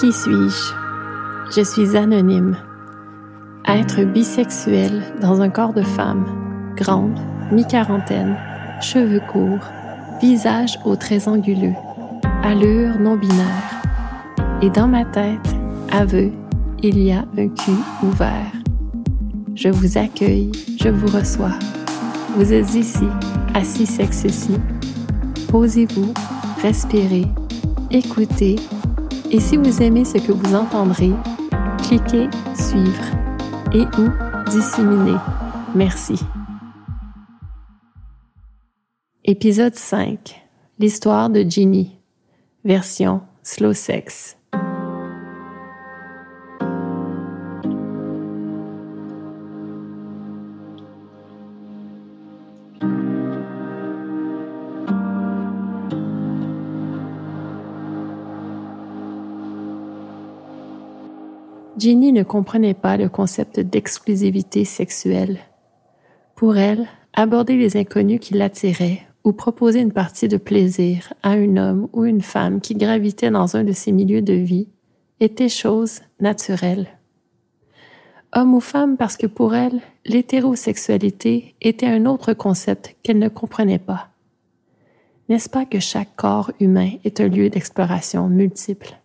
Qui suis-je? Je suis anonyme. Être bisexuel dans un corps de femme, grande, mi-quarantaine, cheveux courts, visage aux traits anguleux, allure non binaire. Et dans ma tête, aveu, il y a un cul ouvert. Je vous accueille, je vous reçois. Vous êtes ici, assis sexe-ci. Posez-vous, respirez, écoutez, et si vous aimez ce que vous entendrez, cliquez Suivre et ou Disséminer. Merci. Épisode 5. L'histoire de Ginny. Version Slow Sex. Ginny ne comprenait pas le concept d'exclusivité sexuelle. Pour elle, aborder les inconnus qui l'attiraient ou proposer une partie de plaisir à un homme ou une femme qui gravitait dans un de ses milieux de vie était chose naturelle. Homme ou femme parce que pour elle, l'hétérosexualité était un autre concept qu'elle ne comprenait pas. N'est-ce pas que chaque corps humain est un lieu d'exploration multiple?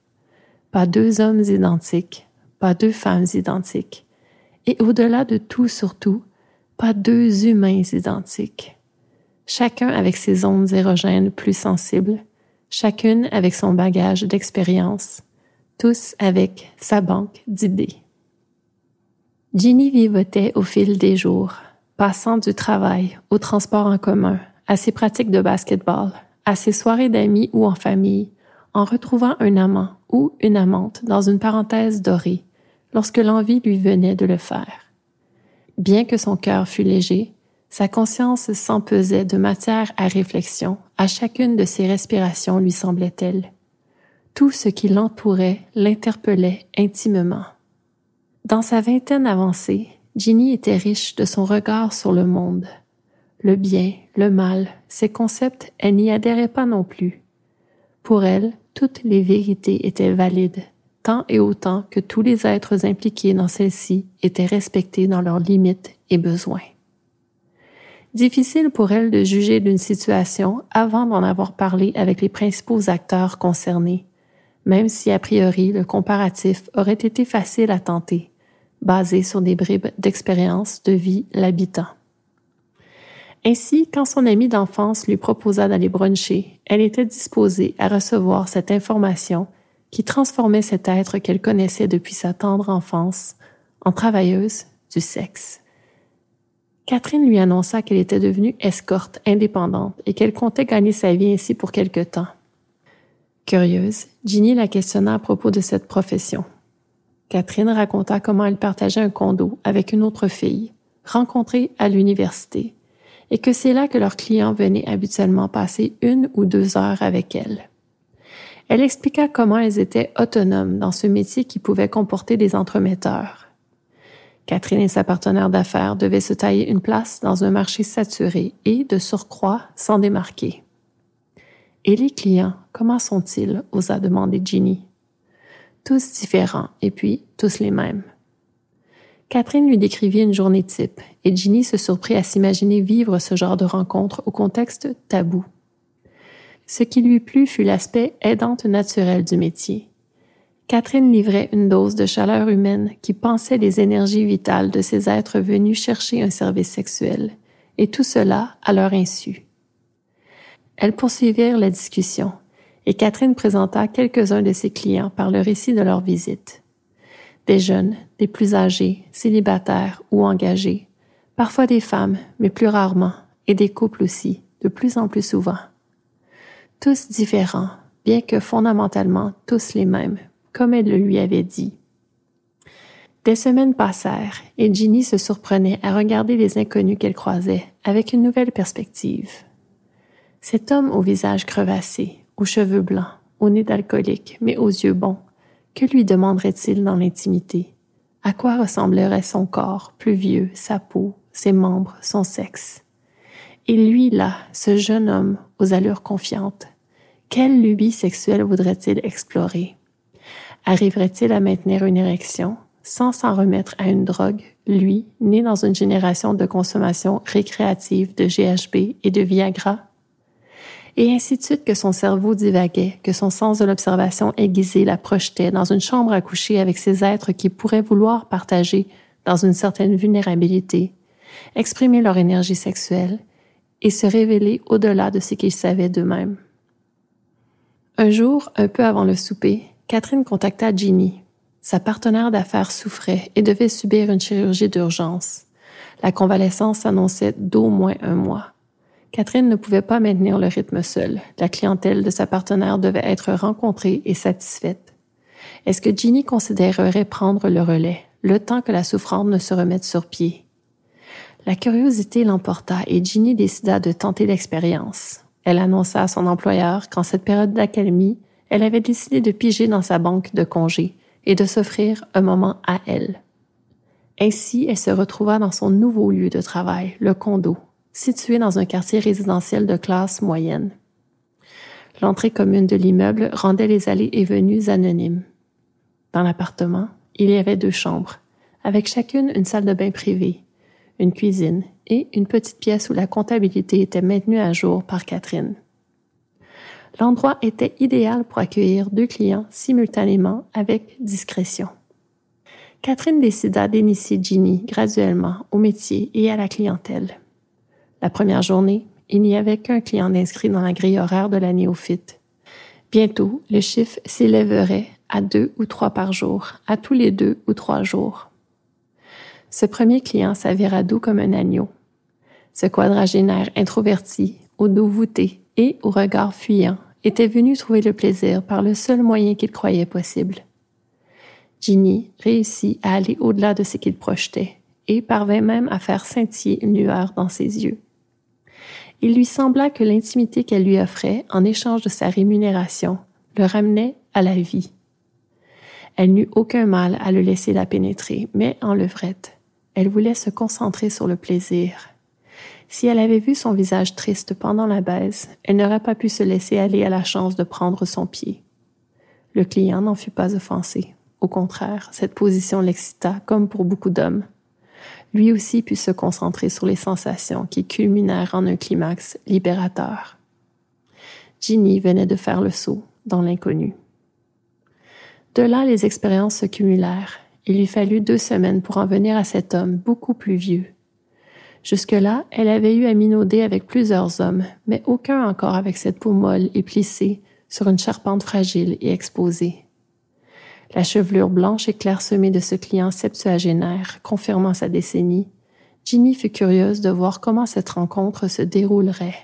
Pas deux hommes identiques, pas deux femmes identiques. Et au-delà de tout surtout, pas deux humains identiques. Chacun avec ses ondes érogènes plus sensibles, chacune avec son bagage d'expérience, tous avec sa banque d'idées. Ginny vivotait au fil des jours, passant du travail au transport en commun, à ses pratiques de basketball, à ses soirées d'amis ou en famille, en retrouvant un amant ou une amante dans une parenthèse dorée, lorsque l'envie lui venait de le faire. Bien que son cœur fût léger, sa conscience s'empesait de matière à réflexion à chacune de ses respirations lui semblait-elle. Tout ce qui l'entourait l'interpellait intimement. Dans sa vingtaine avancée, Ginny était riche de son regard sur le monde. Le bien, le mal, ces concepts, elle n'y adhérait pas non plus. Pour elle, toutes les vérités étaient valides, tant et autant que tous les êtres impliqués dans celle-ci étaient respectés dans leurs limites et besoins. Difficile pour elle de juger d'une situation avant d'en avoir parlé avec les principaux acteurs concernés, même si a priori le comparatif aurait été facile à tenter, basé sur des bribes d'expérience de vie l'habitant. Ainsi, quand son amie d'enfance lui proposa d'aller bruncher, elle était disposée à recevoir cette information qui transformait cet être qu'elle connaissait depuis sa tendre enfance en travailleuse du sexe. Catherine lui annonça qu'elle était devenue escorte indépendante et qu'elle comptait gagner sa vie ainsi pour quelque temps. Curieuse, Ginny la questionna à propos de cette profession. Catherine raconta comment elle partageait un condo avec une autre fille, rencontrée à l'université, et que c'est là que leurs clients venaient habituellement passer une ou deux heures avec elle. Elle expliqua comment elles étaient autonomes dans ce métier qui pouvait comporter des entremetteurs. Catherine et sa partenaire d'affaires devaient se tailler une place dans un marché saturé et, de surcroît, s'en démarquer. Et les clients, comment sont-ils? osa demander Ginny. Tous différents et puis tous les mêmes. Catherine lui décrivit une journée type et Ginny se surprit à s'imaginer vivre ce genre de rencontre au contexte tabou. Ce qui lui plut fut l'aspect aidante naturel du métier. Catherine livrait une dose de chaleur humaine qui pensait les énergies vitales de ces êtres venus chercher un service sexuel, et tout cela à leur insu. Elles poursuivirent la discussion, et Catherine présenta quelques-uns de ses clients par le récit de leur visite des jeunes, des plus âgés, célibataires ou engagés, parfois des femmes, mais plus rarement, et des couples aussi, de plus en plus souvent. Tous différents, bien que fondamentalement tous les mêmes, comme elle le lui avait dit. Des semaines passèrent et Ginny se surprenait à regarder les inconnus qu'elle croisait avec une nouvelle perspective. Cet homme au visage crevassé, aux cheveux blancs, au nez d'alcoolique, mais aux yeux bons, que lui demanderait-il dans l'intimité? À quoi ressemblerait son corps, plus vieux, sa peau, ses membres, son sexe? Et lui, là, ce jeune homme aux allures confiantes, quelle lubie sexuelle voudrait-il explorer? Arriverait-il à maintenir une érection sans s'en remettre à une drogue, lui, né dans une génération de consommation récréative de GHB et de Viagra? Et ainsi de suite que son cerveau divaguait, que son sens de l'observation aiguisé la projetait dans une chambre à coucher avec ces êtres qui pourraient vouloir partager dans une certaine vulnérabilité, exprimer leur énergie sexuelle et se révéler au-delà de ce qu'ils savaient d'eux-mêmes. Un jour, un peu avant le souper, Catherine contacta Ginny. Sa partenaire d'affaires souffrait et devait subir une chirurgie d'urgence. La convalescence s'annonçait d'au moins un mois. Catherine ne pouvait pas maintenir le rythme seule. La clientèle de sa partenaire devait être rencontrée et satisfaite. Est-ce que Ginny considérerait prendre le relais, le temps que la souffrante ne se remette sur pied? La curiosité l'emporta et Ginny décida de tenter l'expérience. Elle annonça à son employeur qu'en cette période d'accalmie, elle avait décidé de piger dans sa banque de congés et de s'offrir un moment à elle. Ainsi, elle se retrouva dans son nouveau lieu de travail, le condo, situé dans un quartier résidentiel de classe moyenne. L'entrée commune de l'immeuble rendait les allées et venues anonymes. Dans l'appartement, il y avait deux chambres, avec chacune une salle de bain privée, une cuisine et une petite pièce où la comptabilité était maintenue à jour par Catherine. L'endroit était idéal pour accueillir deux clients simultanément avec discrétion. Catherine décida d'initier Ginny graduellement au métier et à la clientèle. La première journée, il n'y avait qu'un client inscrit dans la grille horaire de la néophyte. Bientôt, le chiffre s'élèverait à deux ou trois par jour, à tous les deux ou trois jours. Ce premier client s'avéra doux comme un agneau. Ce quadragénaire introverti, au dos voûté et au regard fuyant, était venu trouver le plaisir par le seul moyen qu'il croyait possible. Ginny réussit à aller au-delà de ce qu'il projetait et parvint même à faire scintiller une lueur dans ses yeux. Il lui sembla que l'intimité qu'elle lui offrait en échange de sa rémunération le ramenait à la vie. Elle n'eut aucun mal à le laisser la pénétrer, mais en levrette. Elle voulait se concentrer sur le plaisir. Si elle avait vu son visage triste pendant la baise, elle n'aurait pas pu se laisser aller à la chance de prendre son pied. Le client n'en fut pas offensé. Au contraire, cette position l'excita comme pour beaucoup d'hommes. Lui aussi put se concentrer sur les sensations qui culminèrent en un climax libérateur. Ginny venait de faire le saut dans l'inconnu. De là, les expériences se cumulèrent. Il lui fallut deux semaines pour en venir à cet homme beaucoup plus vieux, Jusque-là, elle avait eu à minauder avec plusieurs hommes, mais aucun encore avec cette peau molle et plissée sur une charpente fragile et exposée. La chevelure blanche et clairsemée de ce client septuagénaire, confirmant sa décennie, Ginny fut curieuse de voir comment cette rencontre se déroulerait.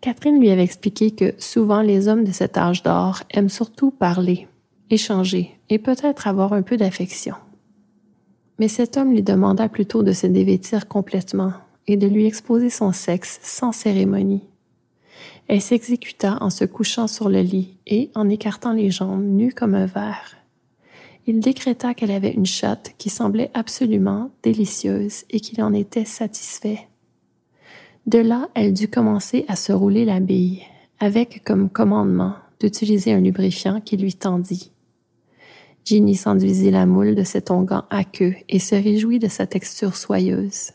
Catherine lui avait expliqué que souvent les hommes de cet âge d'or aiment surtout parler, échanger et peut-être avoir un peu d'affection. Mais cet homme lui demanda plutôt de se dévêtir complètement et de lui exposer son sexe sans cérémonie. Elle s'exécuta en se couchant sur le lit et en écartant les jambes nues comme un verre. Il décréta qu'elle avait une chatte qui semblait absolument délicieuse et qu'il en était satisfait. De là, elle dut commencer à se rouler la bille, avec comme commandement d'utiliser un lubrifiant qui lui tendit. Ginny s'enduisit la moule de cet onguent aqueux et se réjouit de sa texture soyeuse.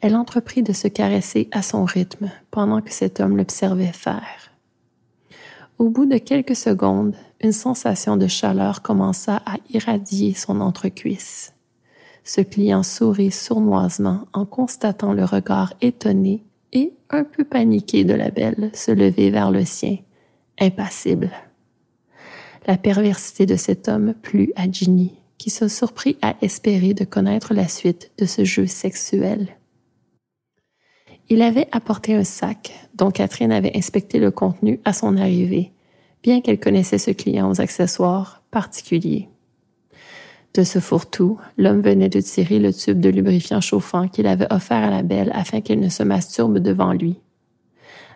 Elle entreprit de se caresser à son rythme pendant que cet homme l'observait faire. Au bout de quelques secondes, une sensation de chaleur commença à irradier son entrecuisse. Ce client sourit sournoisement en constatant le regard étonné et un peu paniqué de la belle se lever vers le sien, impassible. La perversité de cet homme plut à Ginny, qui se surprit à espérer de connaître la suite de ce jeu sexuel. Il avait apporté un sac dont Catherine avait inspecté le contenu à son arrivée, bien qu'elle connaissait ce client aux accessoires particuliers. De ce fourre-tout, l'homme venait de tirer le tube de lubrifiant chauffant qu'il avait offert à la belle afin qu'elle ne se masturbe devant lui.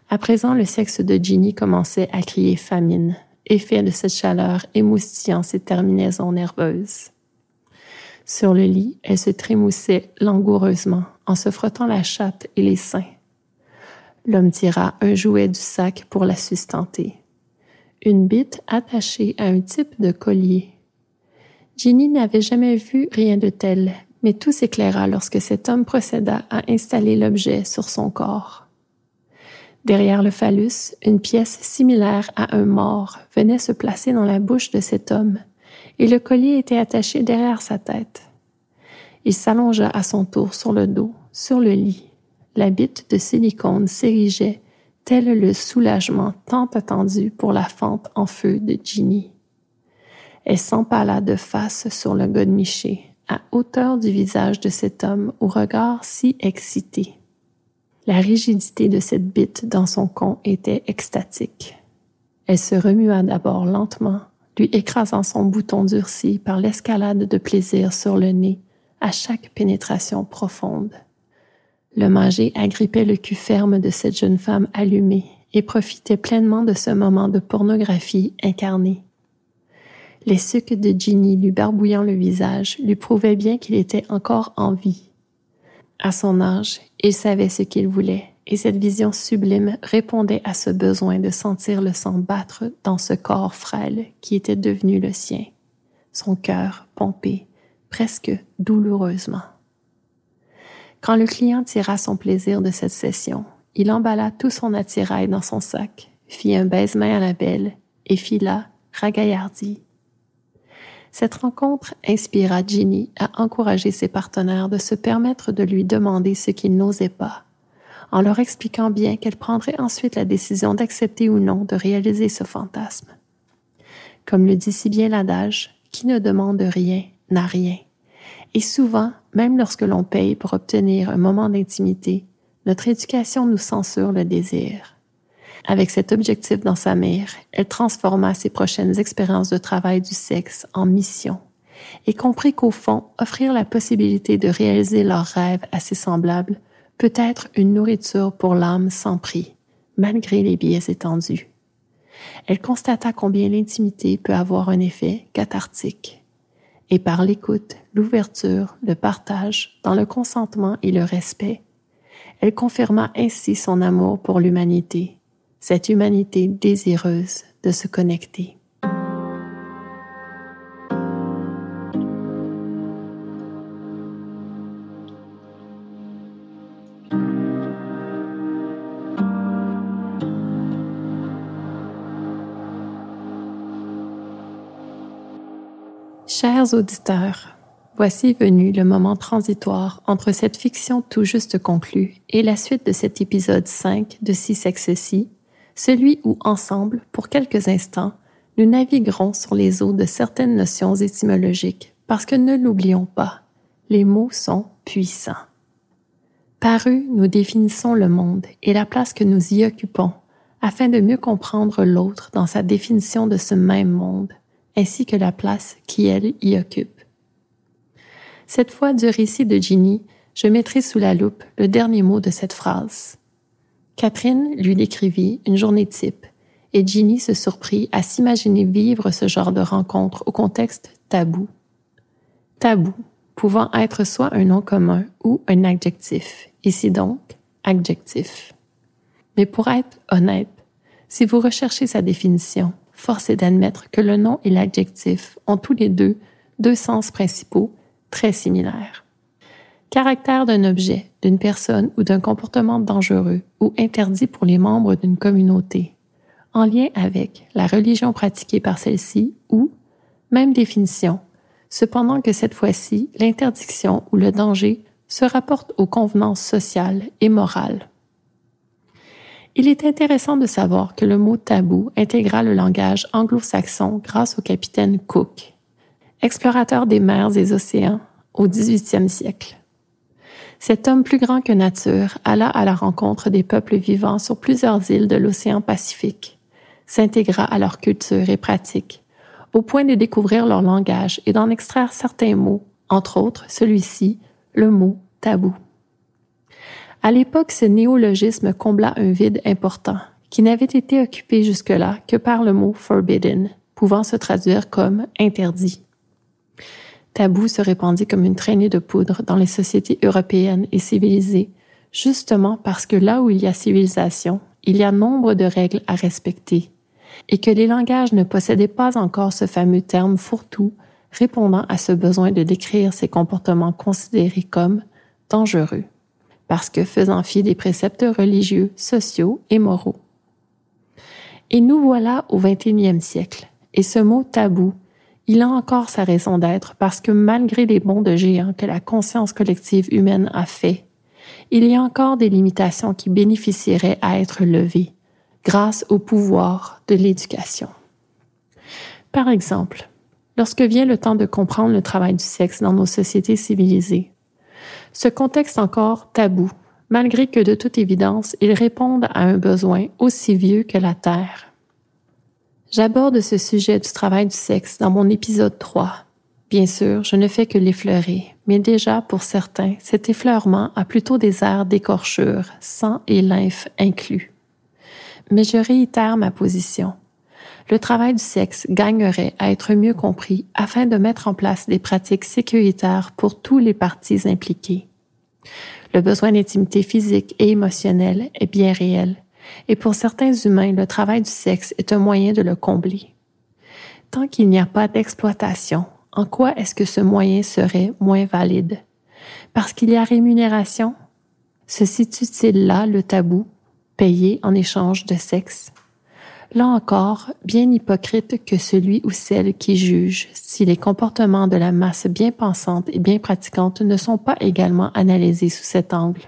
À présent, le sexe de Ginny commençait à crier famine, effet de cette chaleur émoustillant ses terminaisons nerveuses. Sur le lit, elle se trémoussait langoureusement en se frottant la chatte et les seins. L'homme tira un jouet du sac pour la sustenter. une bite attachée à un type de collier. Ginny n'avait jamais vu rien de tel, mais tout s'éclaira lorsque cet homme procéda à installer l'objet sur son corps. Derrière le phallus, une pièce similaire à un mort venait se placer dans la bouche de cet homme, et le collier était attaché derrière sa tête. Il s'allongea à son tour sur le dos, sur le lit. La bite de silicone s'érigeait, tel le soulagement tant attendu pour la fente en feu de Ginny. Elle s'empala de face sur le godemiché, à hauteur du visage de cet homme au regard si excité. La rigidité de cette bite dans son con était extatique. Elle se remua d'abord lentement, lui écrasant son bouton durci par l'escalade de plaisir sur le nez à chaque pénétration profonde. Le manger agrippait le cul ferme de cette jeune femme allumée et profitait pleinement de ce moment de pornographie incarnée. Les sucs de Ginny lui barbouillant le visage lui prouvaient bien qu'il était encore en vie. À son âge, il savait ce qu'il voulait, et cette vision sublime répondait à ce besoin de sentir le sang battre dans ce corps frêle qui était devenu le sien, son cœur pompé, presque douloureusement. Quand le client tira son plaisir de cette session, il emballa tout son attirail dans son sac, fit un baise-main à la belle et fila, ragaillardi, cette rencontre inspira Ginny à encourager ses partenaires de se permettre de lui demander ce qu'ils n'osaient pas, en leur expliquant bien qu'elle prendrait ensuite la décision d'accepter ou non de réaliser ce fantasme. Comme le dit si bien l'adage, qui ne demande rien n'a rien. Et souvent, même lorsque l'on paye pour obtenir un moment d'intimité, notre éducation nous censure le désir. Avec cet objectif dans sa mère, elle transforma ses prochaines expériences de travail du sexe en mission et comprit qu'au fond, offrir la possibilité de réaliser leurs rêves à ses semblables peut être une nourriture pour l'âme sans prix, malgré les biais étendus. Elle constata combien l'intimité peut avoir un effet cathartique. Et par l'écoute, l'ouverture, le partage, dans le consentement et le respect, elle confirma ainsi son amour pour l'humanité cette humanité désireuse de se connecter. Chers auditeurs, voici venu le moment transitoire entre cette fiction tout juste conclue et la suite de cet épisode 5 de Si Sexe-ci, celui où ensemble, pour quelques instants, nous naviguerons sur les eaux de certaines notions étymologiques, parce que ne l'oublions pas, les mots sont puissants. Par eux, nous définissons le monde et la place que nous y occupons, afin de mieux comprendre l'autre dans sa définition de ce même monde, ainsi que la place qui, elle, y occupe. Cette fois du récit de Ginny, je mettrai sous la loupe le dernier mot de cette phrase. Catherine lui décrivit une journée type, et Ginny se surprit à s'imaginer vivre ce genre de rencontre au contexte tabou. Tabou, pouvant être soit un nom commun ou un adjectif, ici donc adjectif. Mais pour être honnête, si vous recherchez sa définition, force est d'admettre que le nom et l'adjectif ont tous les deux deux sens principaux très similaires. Caractère d'un objet, d'une personne ou d'un comportement dangereux ou interdit pour les membres d'une communauté, en lien avec la religion pratiquée par celle-ci ou, même définition, cependant que cette fois-ci, l'interdiction ou le danger se rapporte aux convenances sociales et morales. Il est intéressant de savoir que le mot tabou intégra le langage anglo-saxon grâce au capitaine Cook, explorateur des mers et océans au XVIIIe siècle. Cet homme plus grand que nature alla à la rencontre des peuples vivant sur plusieurs îles de l'océan Pacifique, s'intégra à leur culture et pratiques, au point de découvrir leur langage et d'en extraire certains mots, entre autres celui-ci, le mot tabou. À l'époque, ce néologisme combla un vide important, qui n'avait été occupé jusque-là que par le mot forbidden, pouvant se traduire comme interdit tabou se répandit comme une traînée de poudre dans les sociétés européennes et civilisées, justement parce que là où il y a civilisation, il y a nombre de règles à respecter, et que les langages ne possédaient pas encore ce fameux terme fourre-tout répondant à ce besoin de décrire ces comportements considérés comme dangereux, parce que faisant fi des préceptes religieux, sociaux et moraux. Et nous voilà au XXIe siècle, et ce mot tabou, il a encore sa raison d'être parce que malgré les bons de géant que la conscience collective humaine a fait, il y a encore des limitations qui bénéficieraient à être levées grâce au pouvoir de l'éducation. Par exemple, lorsque vient le temps de comprendre le travail du sexe dans nos sociétés civilisées. Ce contexte encore tabou, malgré que de toute évidence, il réponde à un besoin aussi vieux que la Terre. J'aborde ce sujet du travail du sexe dans mon épisode 3. Bien sûr, je ne fais que l'effleurer, mais déjà, pour certains, cet effleurement a plutôt des airs d'écorchure, sang et lymphe inclus. Mais je réitère ma position le travail du sexe gagnerait à être mieux compris afin de mettre en place des pratiques sécuritaires pour tous les parties impliquées. Le besoin d'intimité physique et émotionnelle est bien réel, et pour certains humains, le travail du sexe est un moyen de le combler. Tant qu'il n'y a pas d'exploitation, en quoi est-ce que ce moyen serait moins valide? Parce qu'il y a rémunération? Se situe-t-il là le tabou, payé en échange de sexe? là encore, bien hypocrite que celui ou celle qui juge si les comportements de la masse bien pensante et bien pratiquante ne sont pas également analysés sous cet angle.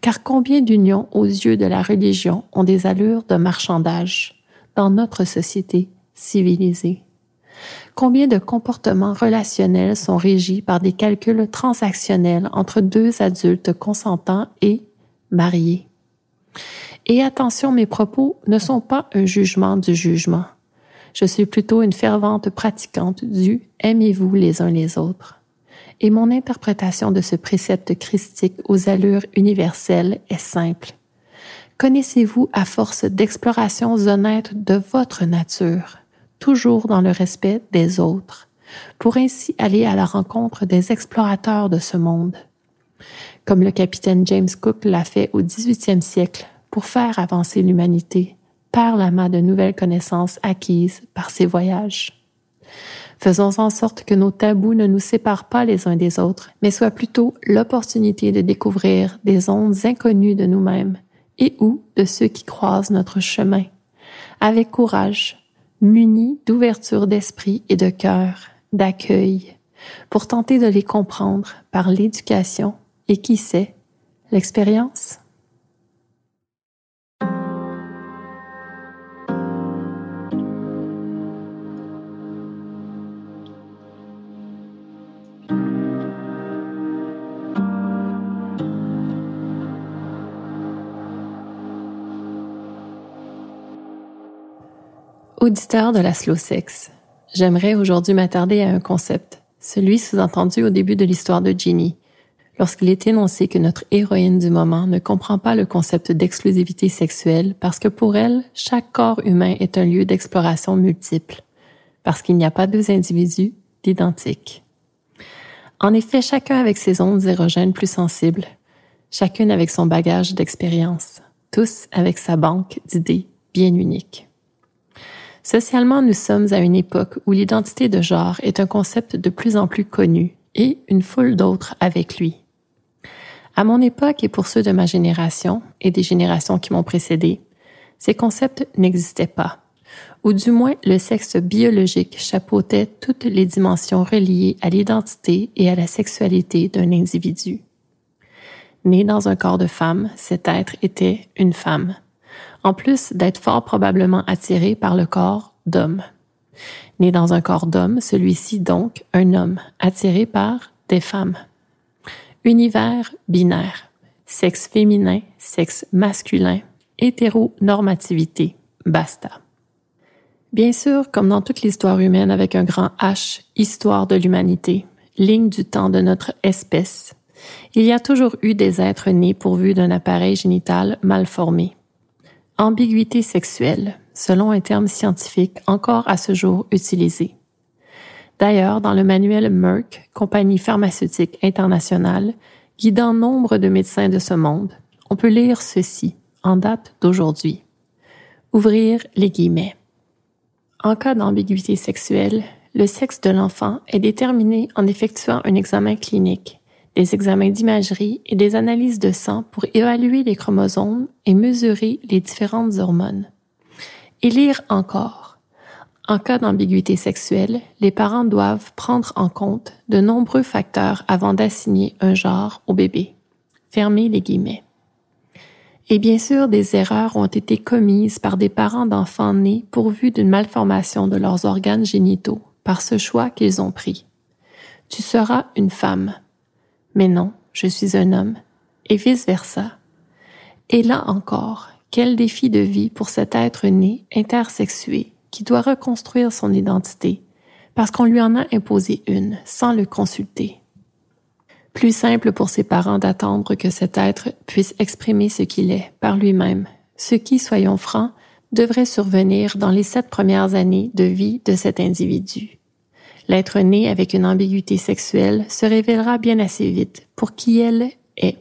Car combien d'unions aux yeux de la religion ont des allures de marchandage dans notre société civilisée? Combien de comportements relationnels sont régis par des calculs transactionnels entre deux adultes consentants et mariés? Et attention, mes propos ne sont pas un jugement du jugement. Je suis plutôt une fervente pratiquante du aimez-vous les uns les autres. Et mon interprétation de ce précepte christique aux allures universelles est simple. Connaissez-vous à force d'explorations honnêtes de votre nature, toujours dans le respect des autres, pour ainsi aller à la rencontre des explorateurs de ce monde? Comme le capitaine James Cook l'a fait au 18e siècle pour faire avancer l'humanité par la main de nouvelles connaissances acquises par ces voyages. Faisons en sorte que nos tabous ne nous séparent pas les uns des autres, mais soient plutôt l'opportunité de découvrir des ondes inconnues de nous-mêmes et ou de ceux qui croisent notre chemin, avec courage, munis d'ouverture d'esprit et de cœur, d'accueil, pour tenter de les comprendre par l'éducation et qui sait, l'expérience. Auditeur de la slow sex, j'aimerais aujourd'hui m'attarder à un concept, celui sous-entendu au début de l'histoire de Ginny, lorsqu'il est énoncé que notre héroïne du moment ne comprend pas le concept d'exclusivité sexuelle parce que pour elle, chaque corps humain est un lieu d'exploration multiple, parce qu'il n'y a pas deux individus identiques. En effet, chacun avec ses ondes érogènes plus sensibles, chacune avec son bagage d'expérience, tous avec sa banque d'idées bien unique. Socialement, nous sommes à une époque où l'identité de genre est un concept de plus en plus connu et une foule d'autres avec lui. À mon époque et pour ceux de ma génération et des générations qui m'ont précédé, ces concepts n'existaient pas, ou du moins le sexe biologique chapeautait toutes les dimensions reliées à l'identité et à la sexualité d'un individu. Né dans un corps de femme, cet être était une femme en plus d'être fort probablement attiré par le corps d'homme. Né dans un corps d'homme, celui-ci donc un homme attiré par des femmes. Univers binaire, sexe féminin, sexe masculin, hétéronormativité, basta. Bien sûr, comme dans toute l'histoire humaine avec un grand H, histoire de l'humanité, ligne du temps de notre espèce, il y a toujours eu des êtres nés pourvus d'un appareil génital mal formé, ambiguïté sexuelle, selon un terme scientifique encore à ce jour utilisé. D'ailleurs, dans le manuel Merck, compagnie pharmaceutique internationale, guidant nombre de médecins de ce monde, on peut lire ceci, en date d'aujourd'hui. Ouvrir les guillemets. En cas d'ambiguïté sexuelle, le sexe de l'enfant est déterminé en effectuant un examen clinique, des examens d'imagerie et des analyses de sang pour évaluer les chromosomes et mesurer les différentes hormones. Et lire encore. En cas d'ambiguïté sexuelle, les parents doivent prendre en compte de nombreux facteurs avant d'assigner un genre au bébé. Fermez les guillemets. Et bien sûr, des erreurs ont été commises par des parents d'enfants nés pourvus d'une malformation de leurs organes génitaux par ce choix qu'ils ont pris. Tu seras une femme. Mais non, je suis un homme. Et vice-versa. Et là encore, quel défi de vie pour cet être né intersexué qui doit reconstruire son identité parce qu'on lui en a imposé une sans le consulter. Plus simple pour ses parents d'attendre que cet être puisse exprimer ce qu'il est par lui-même, ce qui, soyons francs, devrait survenir dans les sept premières années de vie de cet individu. L'être né avec une ambiguïté sexuelle se révélera bien assez vite pour qui elle est.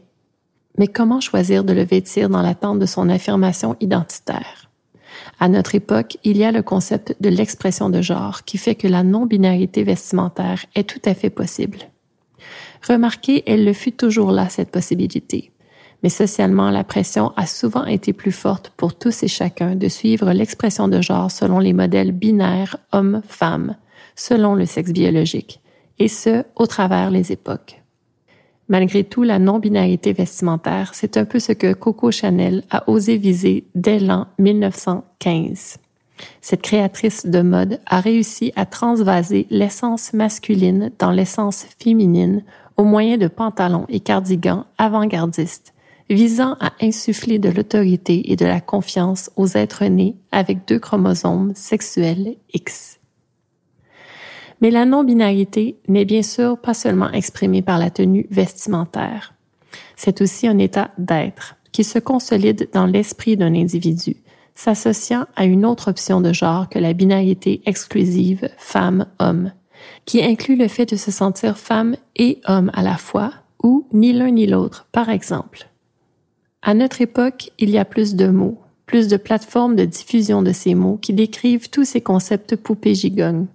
Mais comment choisir de le vêtir dans l'attente de son affirmation identitaire? À notre époque, il y a le concept de l'expression de genre qui fait que la non-binarité vestimentaire est tout à fait possible. Remarquez, elle le fut toujours là, cette possibilité. Mais socialement, la pression a souvent été plus forte pour tous et chacun de suivre l'expression de genre selon les modèles binaires homme-femme, selon le sexe biologique, et ce, au travers les époques. Malgré tout, la non-binarité vestimentaire, c'est un peu ce que Coco Chanel a osé viser dès l'an 1915. Cette créatrice de mode a réussi à transvaser l'essence masculine dans l'essence féminine au moyen de pantalons et cardigans avant-gardistes, visant à insuffler de l'autorité et de la confiance aux êtres nés avec deux chromosomes sexuels X. Mais la non-binarité n'est bien sûr pas seulement exprimée par la tenue vestimentaire. C'est aussi un état d'être qui se consolide dans l'esprit d'un individu, s'associant à une autre option de genre que la binarité exclusive femme-homme, qui inclut le fait de se sentir femme et homme à la fois, ou ni l'un ni l'autre, par exemple. À notre époque, il y a plus de mots, plus de plateformes de diffusion de ces mots qui décrivent tous ces concepts poupées gigognes.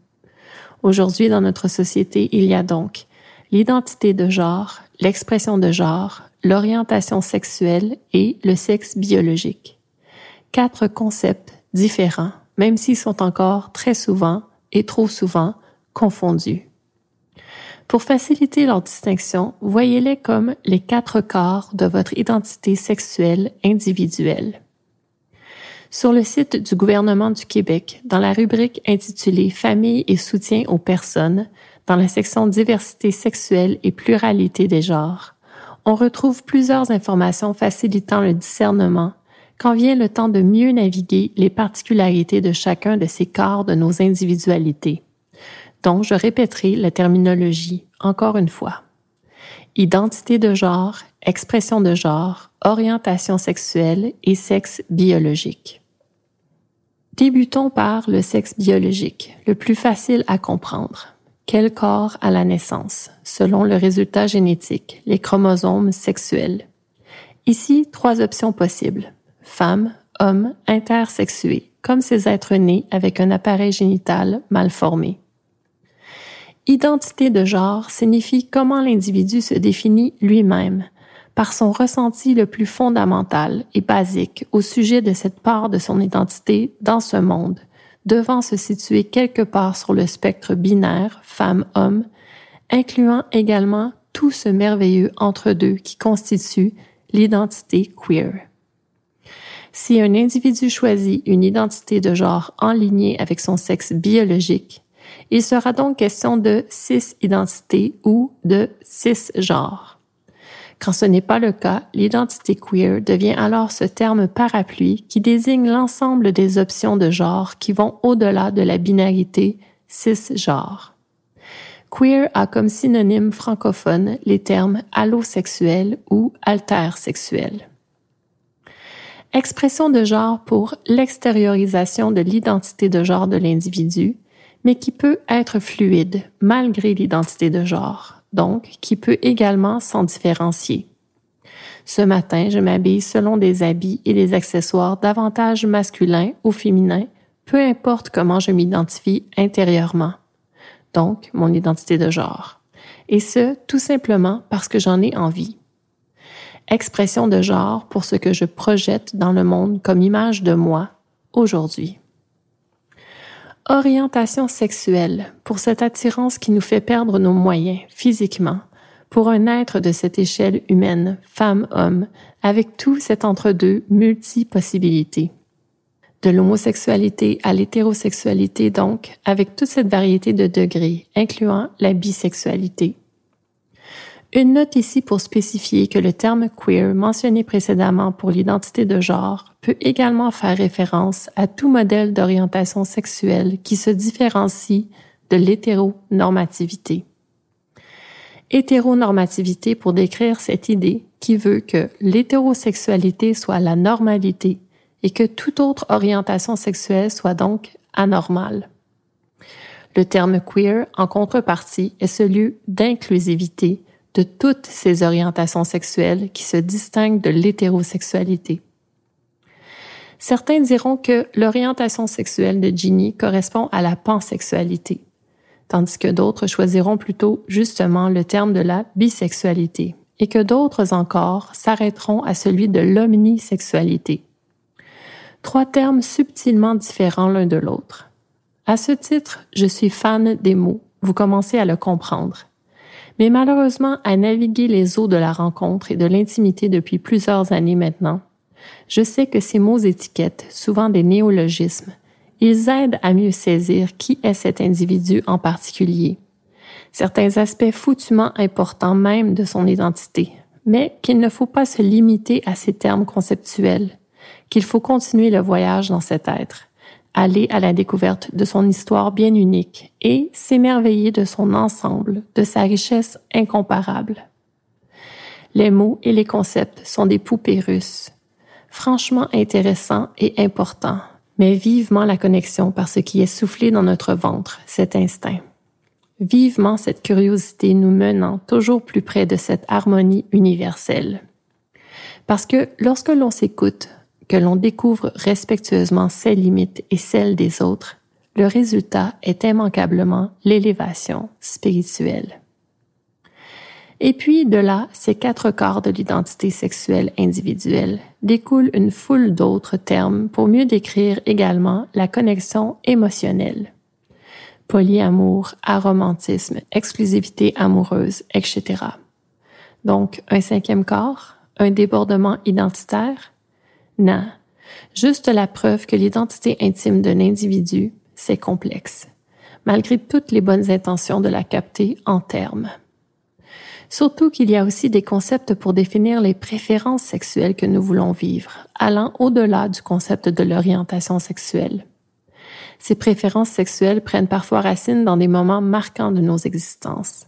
Aujourd'hui, dans notre société, il y a donc l'identité de genre, l'expression de genre, l'orientation sexuelle et le sexe biologique. Quatre concepts différents, même s'ils sont encore très souvent et trop souvent confondus. Pour faciliter leur distinction, voyez-les comme les quatre corps de votre identité sexuelle individuelle. Sur le site du gouvernement du Québec, dans la rubrique intitulée Famille et soutien aux personnes, dans la section Diversité sexuelle et pluralité des genres, on retrouve plusieurs informations facilitant le discernement quand vient le temps de mieux naviguer les particularités de chacun de ces corps de nos individualités. Donc, je répéterai la terminologie encore une fois. Identité de genre, expression de genre, orientation sexuelle et sexe biologique. Débutons par le sexe biologique, le plus facile à comprendre. Quel corps à la naissance, selon le résultat génétique, les chromosomes sexuels? Ici, trois options possibles. Femme, homme, intersexué, comme ces êtres nés avec un appareil génital mal formé. Identité de genre signifie comment l'individu se définit lui-même, par son ressenti le plus fondamental et basique au sujet de cette part de son identité dans ce monde, devant se situer quelque part sur le spectre binaire femme-homme, incluant également tout ce merveilleux entre-deux qui constitue l'identité queer. Si un individu choisit une identité de genre en lignée avec son sexe biologique, il sera donc question de cis-identité ou de cis-genre. Quand ce n'est pas le cas, l'identité queer devient alors ce terme parapluie qui désigne l'ensemble des options de genre qui vont au-delà de la binarité cis-genre. Queer a comme synonyme francophone les termes allosexuel ou altersexuel. Expression de genre pour l'extériorisation de l'identité de genre de l'individu, mais qui peut être fluide malgré l'identité de genre, donc qui peut également s'en différencier. Ce matin, je m'habille selon des habits et des accessoires davantage masculins ou féminins peu importe comment je m'identifie intérieurement, donc mon identité de genre. Et ce, tout simplement parce que j'en ai envie. Expression de genre pour ce que je projette dans le monde comme image de moi aujourd'hui. Orientation sexuelle pour cette attirance qui nous fait perdre nos moyens physiquement, pour un être de cette échelle humaine, femme-homme, avec tout cet entre-deux multi-possibilités. De l'homosexualité à l'hétérosexualité donc, avec toute cette variété de degrés, incluant la bisexualité. Une note ici pour spécifier que le terme queer mentionné précédemment pour l'identité de genre peut également faire référence à tout modèle d'orientation sexuelle qui se différencie de l'hétéronormativité. Hétéronormativité pour décrire cette idée qui veut que l'hétérosexualité soit la normalité et que toute autre orientation sexuelle soit donc anormale. Le terme queer, en contrepartie, est celui d'inclusivité de toutes ces orientations sexuelles qui se distinguent de l'hétérosexualité. Certains diront que l'orientation sexuelle de Ginny correspond à la pansexualité, tandis que d'autres choisiront plutôt justement le terme de la bisexualité, et que d'autres encore s'arrêteront à celui de l'omnisexualité. Trois termes subtilement différents l'un de l'autre. À ce titre, je suis fan des mots, vous commencez à le comprendre. Mais malheureusement, à naviguer les eaux de la rencontre et de l'intimité depuis plusieurs années maintenant, je sais que ces mots étiquettes, souvent des néologismes, ils aident à mieux saisir qui est cet individu en particulier, certains aspects foutument importants même de son identité, mais qu'il ne faut pas se limiter à ces termes conceptuels, qu'il faut continuer le voyage dans cet être, aller à la découverte de son histoire bien unique et s'émerveiller de son ensemble, de sa richesse incomparable. Les mots et les concepts sont des poupées russes, franchement intéressants et importants, mais vivement la connexion par ce qui est soufflé dans notre ventre, cet instinct. Vivement cette curiosité nous menant toujours plus près de cette harmonie universelle. Parce que lorsque l'on s'écoute, que l'on découvre respectueusement ses limites et celles des autres, le résultat est immanquablement l'élévation spirituelle. Et puis de là, ces quatre corps de l'identité sexuelle individuelle découle une foule d'autres termes pour mieux décrire également la connexion émotionnelle. Polyamour, aromantisme, exclusivité amoureuse, etc. Donc, un cinquième corps, un débordement identitaire, non, juste la preuve que l'identité intime d'un individu, c'est complexe, malgré toutes les bonnes intentions de la capter en termes. Surtout qu'il y a aussi des concepts pour définir les préférences sexuelles que nous voulons vivre, allant au-delà du concept de l'orientation sexuelle. Ces préférences sexuelles prennent parfois racine dans des moments marquants de nos existences.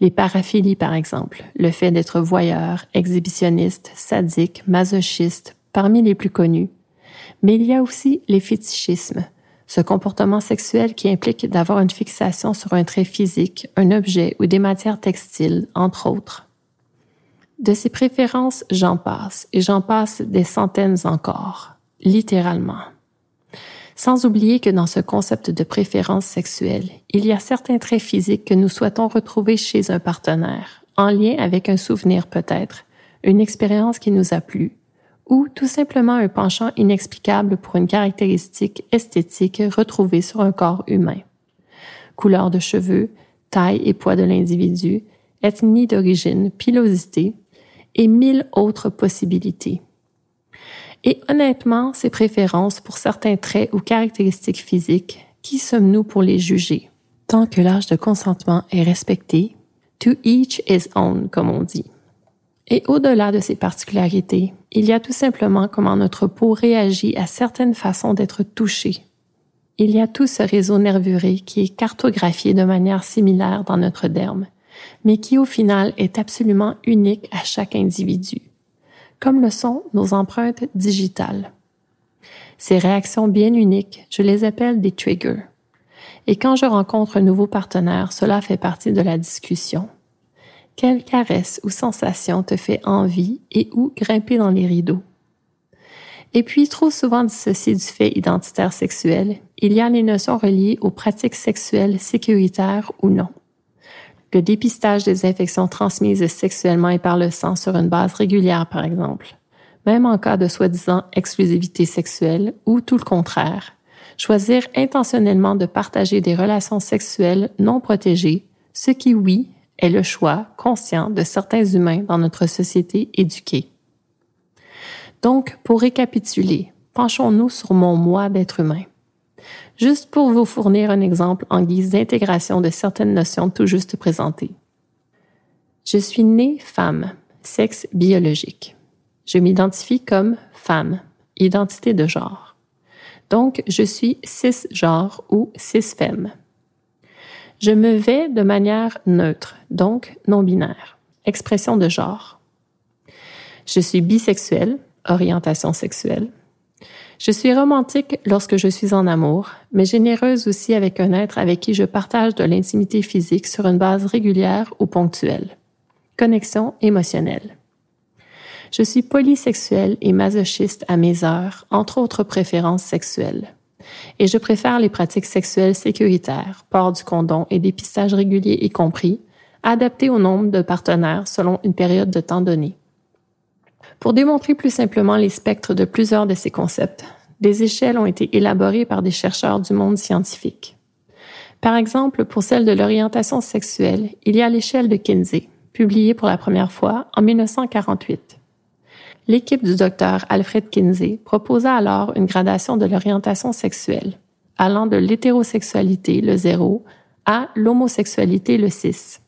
Les paraphilies, par exemple, le fait d'être voyeur, exhibitionniste, sadique, masochiste, parmi les plus connus. Mais il y a aussi les fétichismes, ce comportement sexuel qui implique d'avoir une fixation sur un trait physique, un objet ou des matières textiles, entre autres. De ces préférences, j'en passe, et j'en passe des centaines encore, littéralement. Sans oublier que dans ce concept de préférence sexuelle, il y a certains traits physiques que nous souhaitons retrouver chez un partenaire, en lien avec un souvenir peut-être, une expérience qui nous a plu, ou tout simplement un penchant inexplicable pour une caractéristique esthétique retrouvée sur un corps humain. Couleur de cheveux, taille et poids de l'individu, ethnie d'origine, pilosité et mille autres possibilités. Et honnêtement, ces préférences pour certains traits ou caractéristiques physiques, qui sommes-nous pour les juger? Tant que l'âge de consentement est respecté, to each his own, comme on dit. Et au-delà de ces particularités, il y a tout simplement comment notre peau réagit à certaines façons d'être touchée. Il y a tout ce réseau nervuré qui est cartographié de manière similaire dans notre derme, mais qui au final est absolument unique à chaque individu, comme le sont nos empreintes digitales. Ces réactions bien uniques, je les appelle des triggers. Et quand je rencontre un nouveau partenaire, cela fait partie de la discussion. Quelle caresse ou sensation te fait envie et où grimper dans les rideaux? Et puis, trop souvent dissocié du fait identitaire sexuel, il y a les notions reliées aux pratiques sexuelles sécuritaires ou non. Le dépistage des infections transmises sexuellement et par le sang sur une base régulière, par exemple. Même en cas de soi-disant exclusivité sexuelle ou tout le contraire. Choisir intentionnellement de partager des relations sexuelles non protégées, ce qui, oui, est le choix conscient de certains humains dans notre société éduquée. Donc, pour récapituler, penchons-nous sur mon moi d'être humain. Juste pour vous fournir un exemple en guise d'intégration de certaines notions tout juste présentées. Je suis née femme, sexe biologique. Je m'identifie comme femme, identité de genre. Donc, je suis cisgenre ou cisfemme. Je me vais de manière neutre, donc non binaire. Expression de genre. Je suis bisexuelle, orientation sexuelle. Je suis romantique lorsque je suis en amour, mais généreuse aussi avec un être avec qui je partage de l'intimité physique sur une base régulière ou ponctuelle. Connexion émotionnelle. Je suis polysexuelle et masochiste à mes heures, entre autres préférences sexuelles. Et je préfère les pratiques sexuelles sécuritaires, port du condom et dépistage régulier y compris, adaptés au nombre de partenaires selon une période de temps donnée. Pour démontrer plus simplement les spectres de plusieurs de ces concepts, des échelles ont été élaborées par des chercheurs du monde scientifique. Par exemple, pour celle de l'orientation sexuelle, il y a l'échelle de Kinsey, publiée pour la première fois en 1948. L'équipe du docteur Alfred Kinsey proposa alors une gradation de l'orientation sexuelle, allant de l'hétérosexualité, le 0, à l'homosexualité, le 6.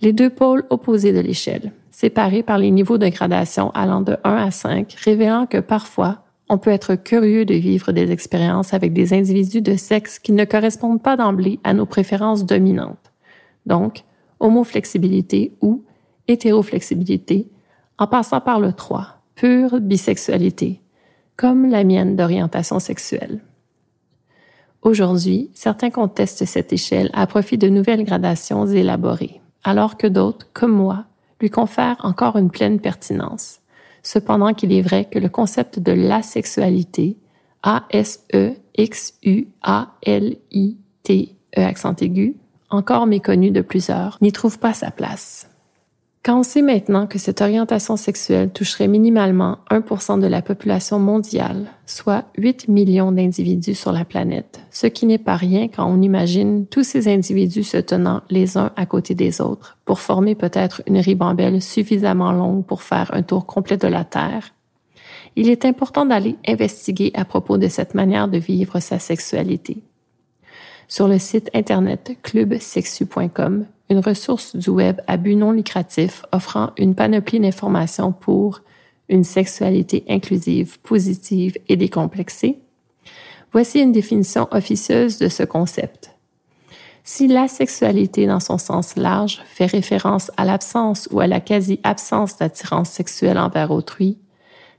Les deux pôles opposés de l'échelle, séparés par les niveaux de gradation allant de 1 à 5, révélant que parfois, on peut être curieux de vivre des expériences avec des individus de sexe qui ne correspondent pas d'emblée à nos préférences dominantes. Donc, homoflexibilité ou hétéroflexibilité, en passant par le 3, pure bisexualité, comme la mienne d'orientation sexuelle. Aujourd'hui, certains contestent cette échelle à profit de nouvelles gradations élaborées, alors que d'autres, comme moi, lui confère encore une pleine pertinence. Cependant qu'il est vrai que le concept de l'asexualité, A-S-E-X-U-A-L-I-T-E accent aigu, encore méconnu de plusieurs, n'y trouve pas sa place. Quand on sait maintenant que cette orientation sexuelle toucherait minimalement 1% de la population mondiale, soit 8 millions d'individus sur la planète, ce qui n'est pas rien quand on imagine tous ces individus se tenant les uns à côté des autres pour former peut-être une ribambelle suffisamment longue pour faire un tour complet de la Terre, il est important d'aller investiguer à propos de cette manière de vivre sa sexualité. Sur le site internet clubsexu.com, une ressource du web à but non lucratif offrant une panoplie d'informations pour une sexualité inclusive, positive et décomplexée. Voici une définition officieuse de ce concept. Si la sexualité dans son sens large fait référence à l'absence ou à la quasi-absence d'attirance sexuelle envers autrui,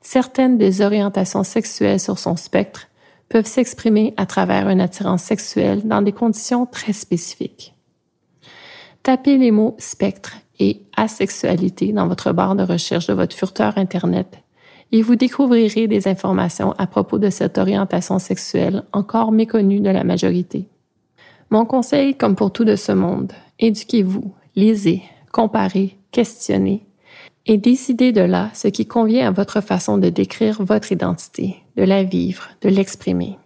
certaines des orientations sexuelles sur son spectre peuvent s'exprimer à travers une attirance sexuelle dans des conditions très spécifiques. Tapez les mots spectre et asexualité dans votre barre de recherche de votre furteur Internet et vous découvrirez des informations à propos de cette orientation sexuelle encore méconnue de la majorité. Mon conseil, comme pour tout de ce monde, éduquez-vous, lisez, comparez, questionnez et décidez de là ce qui convient à votre façon de décrire votre identité, de la vivre, de l'exprimer.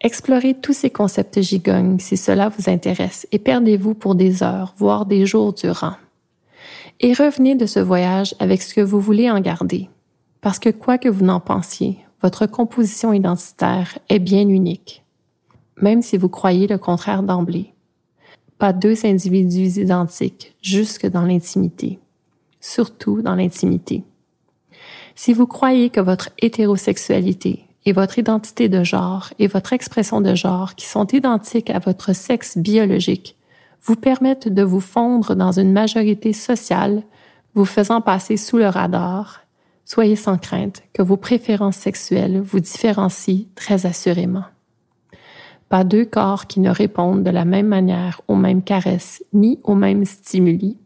Explorez tous ces concepts gigognes si cela vous intéresse et perdez-vous pour des heures, voire des jours durant. Et revenez de ce voyage avec ce que vous voulez en garder. Parce que quoi que vous n'en pensiez, votre composition identitaire est bien unique. Même si vous croyez le contraire d'emblée. Pas deux individus identiques, jusque dans l'intimité. Surtout dans l'intimité. Si vous croyez que votre hétérosexualité, et votre identité de genre et votre expression de genre qui sont identiques à votre sexe biologique vous permettent de vous fondre dans une majorité sociale, vous faisant passer sous le radar. Soyez sans crainte que vos préférences sexuelles vous différencient très assurément. Pas deux corps qui ne répondent de la même manière aux mêmes caresses ni aux mêmes stimuli.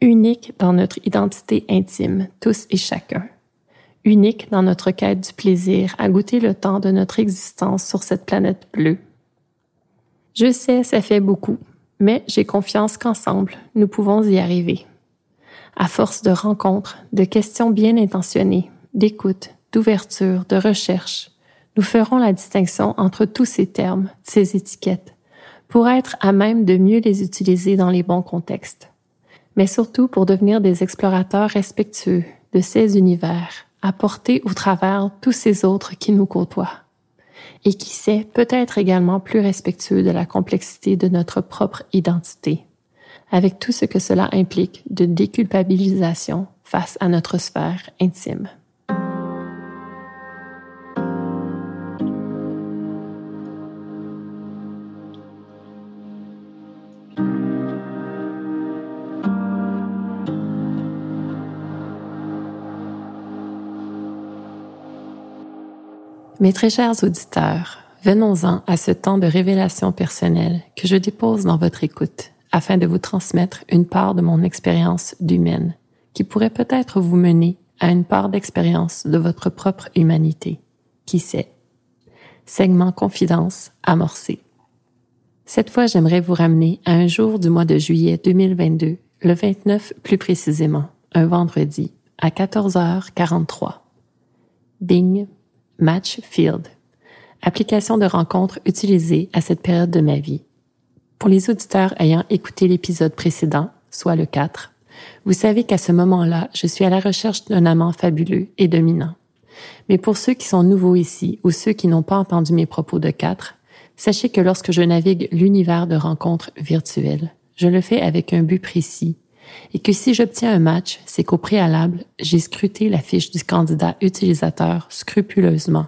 Unique dans notre identité intime, tous et chacun unique dans notre quête du plaisir à goûter le temps de notre existence sur cette planète bleue. Je sais, ça fait beaucoup, mais j'ai confiance qu'ensemble, nous pouvons y arriver. À force de rencontres, de questions bien intentionnées, d'écoute, d'ouverture, de recherche, nous ferons la distinction entre tous ces termes, ces étiquettes, pour être à même de mieux les utiliser dans les bons contextes, mais surtout pour devenir des explorateurs respectueux de ces univers, à porter au travers tous ces autres qui nous côtoient. Et qui sait, peut-être également plus respectueux de la complexité de notre propre identité, avec tout ce que cela implique de déculpabilisation face à notre sphère intime. Mes très chers auditeurs, venons-en à ce temps de révélation personnelle que je dépose dans votre écoute afin de vous transmettre une part de mon expérience d'humaine qui pourrait peut-être vous mener à une part d'expérience de votre propre humanité. Qui sait? Segment confidence amorcé. Cette fois, j'aimerais vous ramener à un jour du mois de juillet 2022, le 29 plus précisément, un vendredi, à 14h43. Bing, Match Field, application de rencontre utilisée à cette période de ma vie. Pour les auditeurs ayant écouté l'épisode précédent, soit le 4, vous savez qu'à ce moment-là, je suis à la recherche d'un amant fabuleux et dominant. Mais pour ceux qui sont nouveaux ici ou ceux qui n'ont pas entendu mes propos de 4, sachez que lorsque je navigue l'univers de rencontres virtuelles, je le fais avec un but précis et que si j'obtiens un match, c'est qu'au préalable, j'ai scruté la fiche du candidat utilisateur scrupuleusement.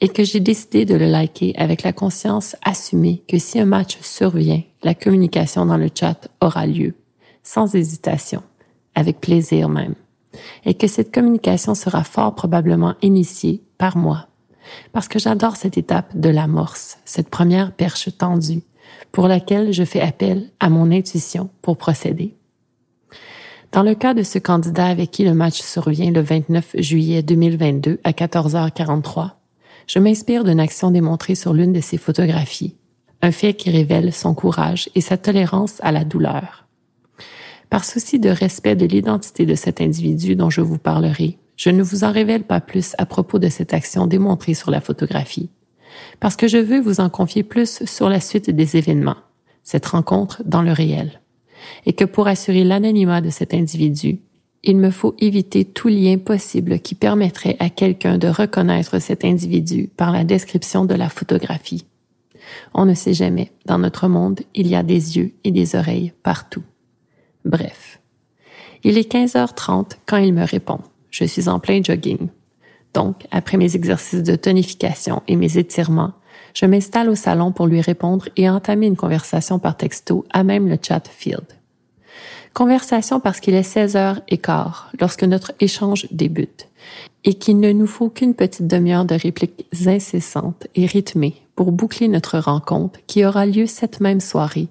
Et que j'ai décidé de le liker avec la conscience assumée que si un match survient, la communication dans le chat aura lieu, sans hésitation, avec plaisir même, et que cette communication sera fort probablement initiée par moi, parce que j'adore cette étape de l'amorce, cette première perche tendue, pour laquelle je fais appel à mon intuition pour procéder. Dans le cas de ce candidat avec qui le match survient le 29 juillet 2022 à 14h43, je m'inspire d'une action démontrée sur l'une de ses photographies, un fait qui révèle son courage et sa tolérance à la douleur. Par souci de respect de l'identité de cet individu dont je vous parlerai, je ne vous en révèle pas plus à propos de cette action démontrée sur la photographie, parce que je veux vous en confier plus sur la suite des événements, cette rencontre dans le réel et que pour assurer l'anonymat de cet individu, il me faut éviter tout lien possible qui permettrait à quelqu'un de reconnaître cet individu par la description de la photographie. On ne sait jamais, dans notre monde, il y a des yeux et des oreilles partout. Bref. Il est 15h30 quand il me répond. Je suis en plein jogging. Donc, après mes exercices de tonification et mes étirements, je m'installe au salon pour lui répondre et entamer une conversation par texto à même le chat field. Conversation parce qu'il est 16 heures et quart lorsque notre échange débute et qu'il ne nous faut qu'une petite demi-heure de répliques incessantes et rythmées pour boucler notre rencontre qui aura lieu cette même soirée,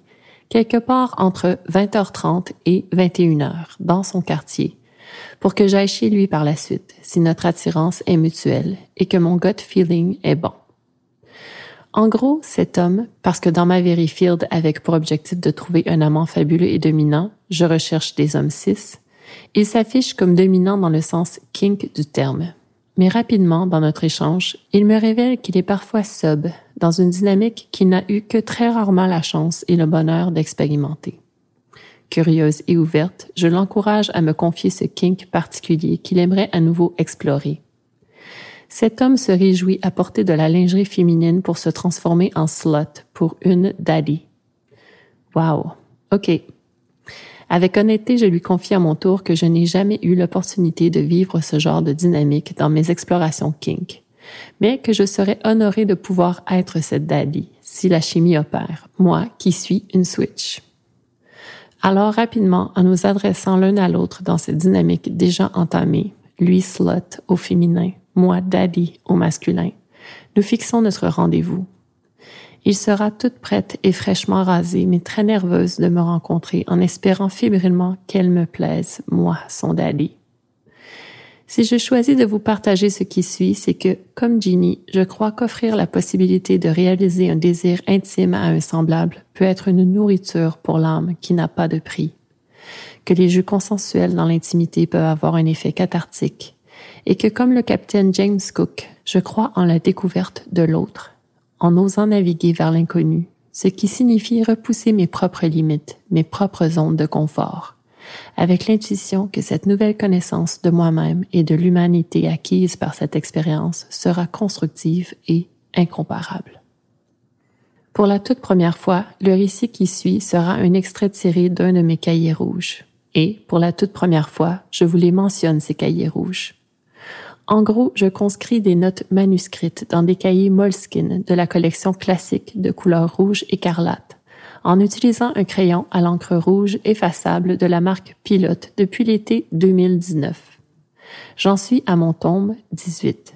quelque part entre 20h30 et 21h dans son quartier, pour que j'aille chez lui par la suite si notre attirance est mutuelle et que mon gut feeling est bon. En gros, cet homme, parce que dans ma very field avec pour objectif de trouver un amant fabuleux et dominant, je recherche des hommes cis, il s'affiche comme dominant dans le sens kink du terme. Mais rapidement, dans notre échange, il me révèle qu'il est parfois sub, dans une dynamique qu'il n'a eu que très rarement la chance et le bonheur d'expérimenter. Curieuse et ouverte, je l'encourage à me confier ce kink particulier qu'il aimerait à nouveau explorer cet homme se réjouit à porter de la lingerie féminine pour se transformer en slut pour une daddy. Wow. OK. Avec honnêteté, je lui confie à mon tour que je n'ai jamais eu l'opportunité de vivre ce genre de dynamique dans mes explorations kink, mais que je serais honorée de pouvoir être cette daddy si la chimie opère, moi qui suis une switch. Alors rapidement, en nous adressant l'un à l'autre dans cette dynamique déjà entamée, lui slut au féminin, moi daddy au masculin, nous fixons notre rendez-vous. Il sera toute prête et fraîchement rasée, mais très nerveuse de me rencontrer en espérant fébrilement qu'elle me plaise, moi, son daddy. Si je choisis de vous partager ce qui suit, c'est que, comme Ginny, je crois qu'offrir la possibilité de réaliser un désir intime à un semblable peut être une nourriture pour l'âme qui n'a pas de prix. Que les jeux consensuels dans l'intimité peuvent avoir un effet cathartique. Et que, comme le capitaine James Cook, je crois en la découverte de l'autre, en osant naviguer vers l'inconnu, ce qui signifie repousser mes propres limites, mes propres zones de confort avec l'intuition que cette nouvelle connaissance de moi-même et de l'humanité acquise par cette expérience sera constructive et incomparable. Pour la toute première fois, le récit qui suit sera un extrait tiré d'un de mes cahiers rouges. Et, pour la toute première fois, je vous les mentionne, ces cahiers rouges. En gros, je conscris des notes manuscrites dans des cahiers Moleskine de la collection classique de couleur rouge écarlate en utilisant un crayon à l'encre rouge effaçable de la marque Pilote depuis l'été 2019. J'en suis à mon tome 18.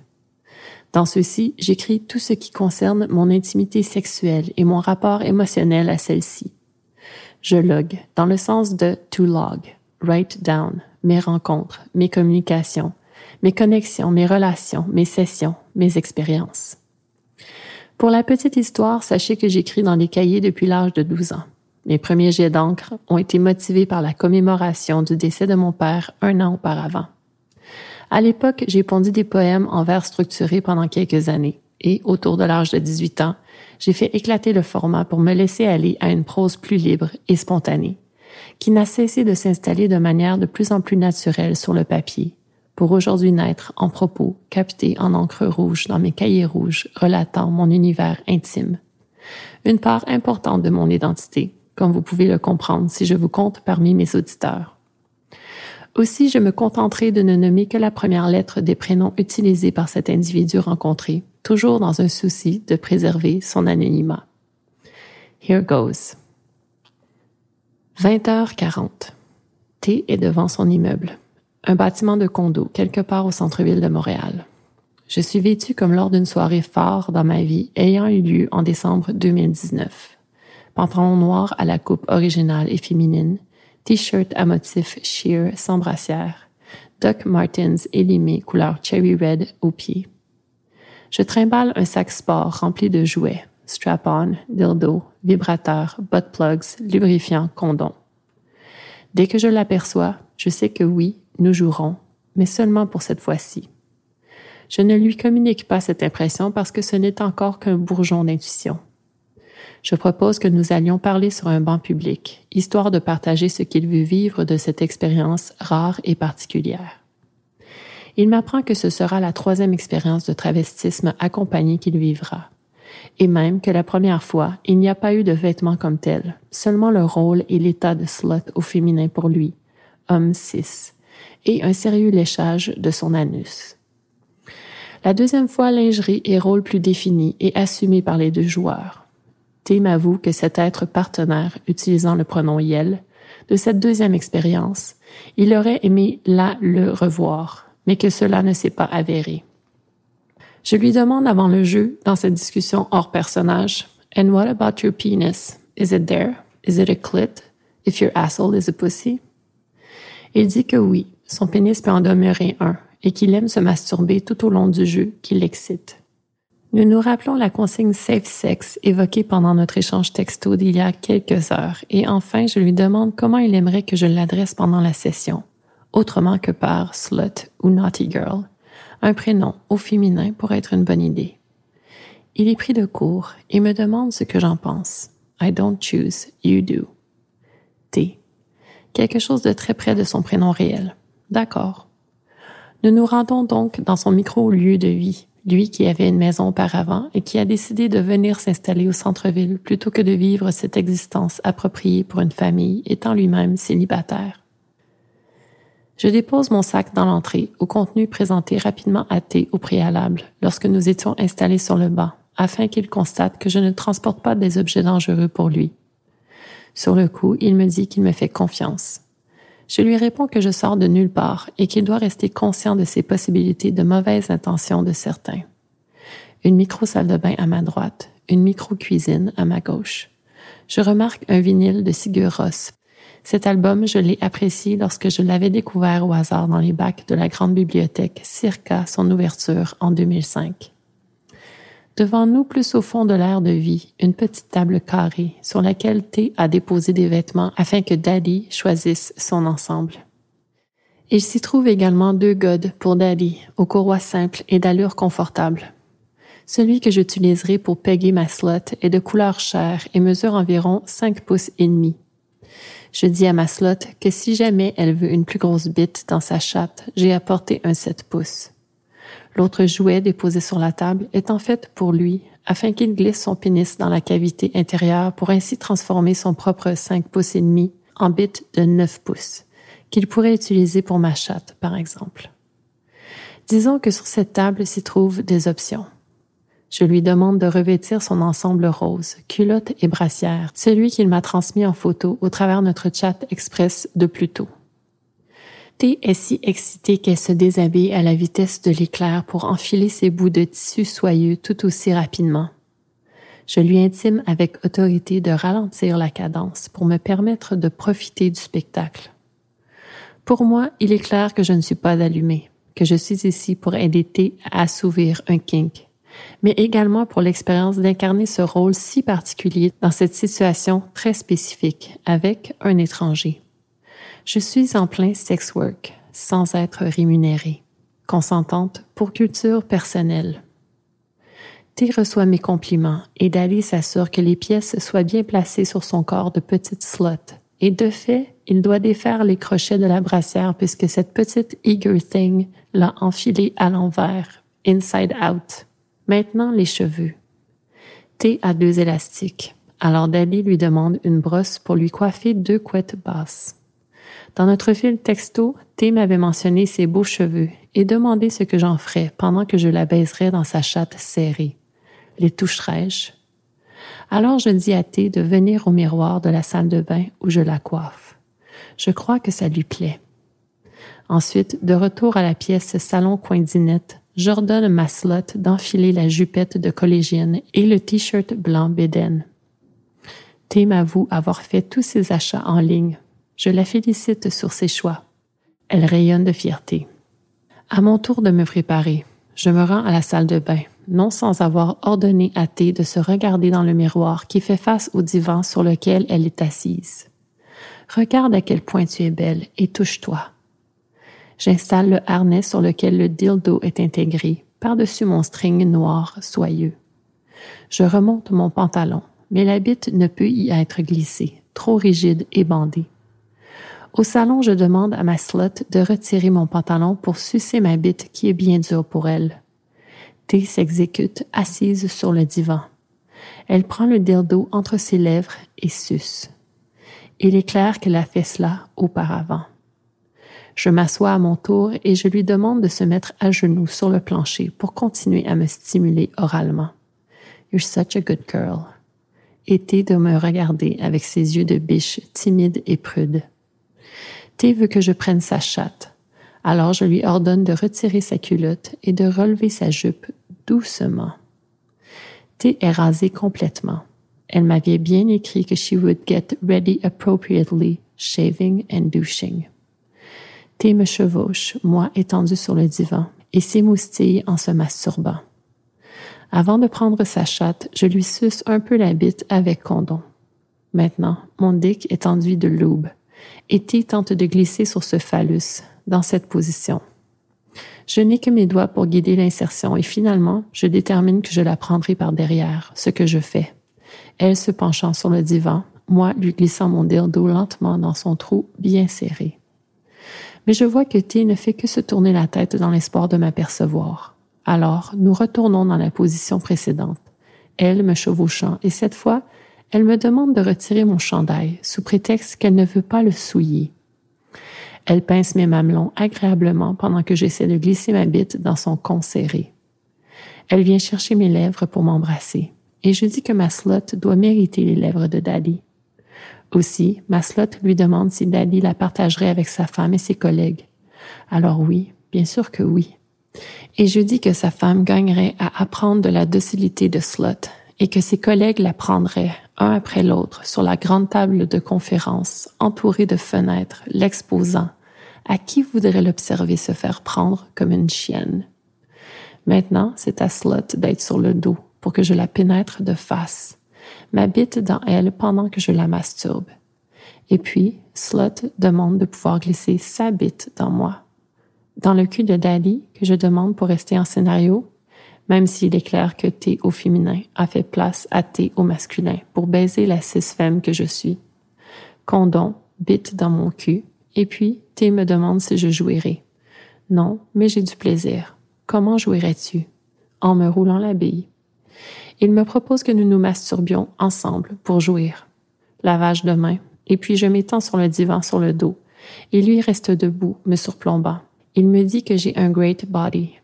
Dans ceci, j'écris tout ce qui concerne mon intimité sexuelle et mon rapport émotionnel à celle-ci. Je log, dans le sens de to log, write down, mes rencontres, mes communications, mes connexions, mes relations, mes sessions, mes expériences. Pour la petite histoire, sachez que j'écris dans des cahiers depuis l'âge de 12 ans. Mes premiers jets d'encre ont été motivés par la commémoration du décès de mon père un an auparavant. À l'époque, j'ai pondu des poèmes en vers structurés pendant quelques années et, autour de l'âge de 18 ans, j'ai fait éclater le format pour me laisser aller à une prose plus libre et spontanée, qui n'a cessé de s'installer de manière de plus en plus naturelle sur le papier pour aujourd'hui naître en propos captés en encre rouge dans mes cahiers rouges relatant mon univers intime. Une part importante de mon identité, comme vous pouvez le comprendre si je vous compte parmi mes auditeurs. Aussi, je me contenterai de ne nommer que la première lettre des prénoms utilisés par cet individu rencontré, toujours dans un souci de préserver son anonymat. Here goes. 20h40. T est devant son immeuble un bâtiment de condo quelque part au centre-ville de Montréal. Je suis vêtue comme lors d'une soirée phare dans ma vie ayant eu lieu en décembre 2019. Pantalon noir à la coupe originale et féminine, t-shirt à motif sheer sans brassière, Doc Martens élimé couleur cherry red aux pieds. Je trimballe un sac sport rempli de jouets, strap-on, dildo, vibrateur, butt plugs, lubrifiant, condom. Dès que je l'aperçois, je sais que oui, nous jouerons, mais seulement pour cette fois-ci. Je ne lui communique pas cette impression parce que ce n'est encore qu'un bourgeon d'intuition. Je propose que nous allions parler sur un banc public, histoire de partager ce qu'il veut vivre de cette expérience rare et particulière. Il m'apprend que ce sera la troisième expérience de travestisme accompagnée qu'il vivra. Et même que la première fois, il n'y a pas eu de vêtements comme tel, seulement le rôle et l'état de slut au féminin pour lui, homme cis, et un sérieux léchage de son anus. La deuxième fois, lingerie et rôle plus définis et assumés par les deux joueurs. Tim avoue que cet être partenaire utilisant le pronom Yel de cette deuxième expérience, il aurait aimé là le revoir, mais que cela ne s'est pas avéré. Je lui demande avant le jeu, dans cette discussion hors personnage, And what about your penis? Is it there? Is it a clit? If your asshole is a pussy? Il dit que oui, son pénis peut en demeurer un et qu'il aime se masturber tout au long du jeu qui l'excite. Nous nous rappelons la consigne safe sex évoquée pendant notre échange texto d'il y a quelques heures et enfin je lui demande comment il aimerait que je l'adresse pendant la session, autrement que par slut ou naughty girl, un prénom au féminin pour être une bonne idée. Il est pris de court et me demande ce que j'en pense. I don't choose, you do. T. Quelque chose de très près de son prénom réel. D'accord. Nous nous rendons donc dans son micro-lieu de vie, lui qui avait une maison auparavant et qui a décidé de venir s'installer au centre-ville plutôt que de vivre cette existence appropriée pour une famille étant lui-même célibataire. Je dépose mon sac dans l'entrée, au contenu présenté rapidement à T au préalable, lorsque nous étions installés sur le banc, afin qu'il constate que je ne transporte pas des objets dangereux pour lui. Sur le coup, il me dit qu'il me fait confiance. Je lui réponds que je sors de nulle part et qu'il doit rester conscient de ses possibilités de mauvaises intentions de certains. Une micro-salle de bain à ma droite, une micro-cuisine à ma gauche. Je remarque un vinyle de Sigur Rós, Cet album, je l'ai apprécié lorsque je l'avais découvert au hasard dans les bacs de la grande bibliothèque circa son ouverture en 2005. Devant nous, plus au fond de l'air de vie, une petite table carrée sur laquelle T a déposé des vêtements afin que Daddy choisisse son ensemble. Il s'y trouve également deux godes pour Daddy, aux courroies simples et d'allure confortable. Celui que j'utiliserai pour Peggy ma slot est de couleur chair et mesure environ 5 pouces et demi. Je dis à ma slot que si jamais elle veut une plus grosse bite dans sa chatte, j'ai apporté un 7 pouces. L'autre jouet déposé sur la table est en fait pour lui, afin qu'il glisse son pénis dans la cavité intérieure pour ainsi transformer son propre 5 pouces et demi en bite de 9 pouces, qu'il pourrait utiliser pour ma chatte, par exemple. Disons que sur cette table s'y trouvent des options. Je lui demande de revêtir son ensemble rose, culotte et brassière, celui qu'il m'a transmis en photo au travers notre chat express de plus tôt. T est si excitée qu'elle se déshabille à la vitesse de l'éclair pour enfiler ses bouts de tissu soyeux tout aussi rapidement. Je lui intime avec autorité de ralentir la cadence pour me permettre de profiter du spectacle. Pour moi, il est clair que je ne suis pas allumée, que je suis ici pour aider T à assouvir un kink, mais également pour l'expérience d'incarner ce rôle si particulier dans cette situation très spécifique avec un étranger. Je suis en plein sex work, sans être rémunérée, consentante pour culture personnelle. T reçoit mes compliments et Dali s'assure que les pièces soient bien placées sur son corps de petite slot. Et de fait, il doit défaire les crochets de la brassière puisque cette petite eager thing l'a enfilé à l'envers, inside out. Maintenant, les cheveux. T a deux élastiques. Alors Dali lui demande une brosse pour lui coiffer deux couettes basses. Dans notre fil texto, T m'avait mentionné ses beaux cheveux et demandé ce que j'en ferais pendant que je la baiserais dans sa chatte serrée. Les toucherais-je? Alors je dis à T de venir au miroir de la salle de bain où je la coiffe. Je crois que ça lui plaît. Ensuite, de retour à la pièce salon coin dinette, j'ordonne ma slot d'enfiler la jupette de collégienne et le t-shirt blanc béden. T m'avoue avoir fait tous ses achats en ligne je la félicite sur ses choix. Elle rayonne de fierté. À mon tour de me préparer, je me rends à la salle de bain, non sans avoir ordonné à T de se regarder dans le miroir qui fait face au divan sur lequel elle est assise. Regarde à quel point tu es belle et touche-toi. J'installe le harnais sur lequel le dildo est intégré par-dessus mon string noir soyeux. Je remonte mon pantalon, mais la bite ne peut y être glissée, trop rigide et bandée. Au salon, je demande à ma slot de retirer mon pantalon pour sucer ma bite qui est bien dure pour elle. T s'exécute assise sur le divan. Elle prend le dildo entre ses lèvres et suce. Il est clair qu'elle a fait cela auparavant. Je m'assois à mon tour et je lui demande de se mettre à genoux sur le plancher pour continuer à me stimuler oralement. You're such a good girl. Et T de me regarder avec ses yeux de biche timides et prudes. T veut que je prenne sa chatte. Alors je lui ordonne de retirer sa culotte et de relever sa jupe doucement. T est rasée complètement. Elle m'avait bien écrit que she would get ready appropriately, shaving and douching. T me chevauche, moi étendu sur le divan, et s'émoustille en se masturbant. Avant de prendre sa chatte, je lui suce un peu la bite avec condom. Maintenant, mon dick est enduit de lube et tente de glisser sur ce phallus, dans cette position. Je n'ai que mes doigts pour guider l'insertion et finalement, je détermine que je la prendrai par derrière, ce que je fais. Elle se penchant sur le divan, moi lui glissant mon dildo lentement dans son trou bien serré. Mais je vois que T ne fait que se tourner la tête dans l'espoir de m'apercevoir. Alors, nous retournons dans la position précédente. Elle me chevauchant et cette fois, elle me demande de retirer mon chandail sous prétexte qu'elle ne veut pas le souiller. Elle pince mes mamelons agréablement pendant que j'essaie de glisser ma bite dans son con serré. Elle vient chercher mes lèvres pour m'embrasser et je dis que ma slot doit mériter les lèvres de Daddy. Aussi, ma slot lui demande si Daddy la partagerait avec sa femme et ses collègues. Alors oui, bien sûr que oui. Et je dis que sa femme gagnerait à apprendre de la docilité de Slot et que ses collègues la prendraient un après l'autre, sur la grande table de conférence, entourée de fenêtres, l'exposant. À qui voudrait l'observer se faire prendre comme une chienne? Maintenant, c'est à Slot d'être sur le dos pour que je la pénètre de face, m'habite dans elle pendant que je la masturbe. Et puis, Slot demande de pouvoir glisser sa bite dans moi. Dans le cul de Daddy, que je demande pour rester en scénario, même s'il est clair que T au féminin a fait place à T au masculin pour baiser la cis-femme que je suis. Condom, bite dans mon cul, et puis T me demande si je jouirai. Non, mais j'ai du plaisir. Comment jouirais-tu? En me roulant la bille. Il me propose que nous nous masturbions ensemble pour jouir. Lavage de main, et puis je m'étends sur le divan sur le dos, et lui reste debout, me surplombant. Il me dit que j'ai un great body.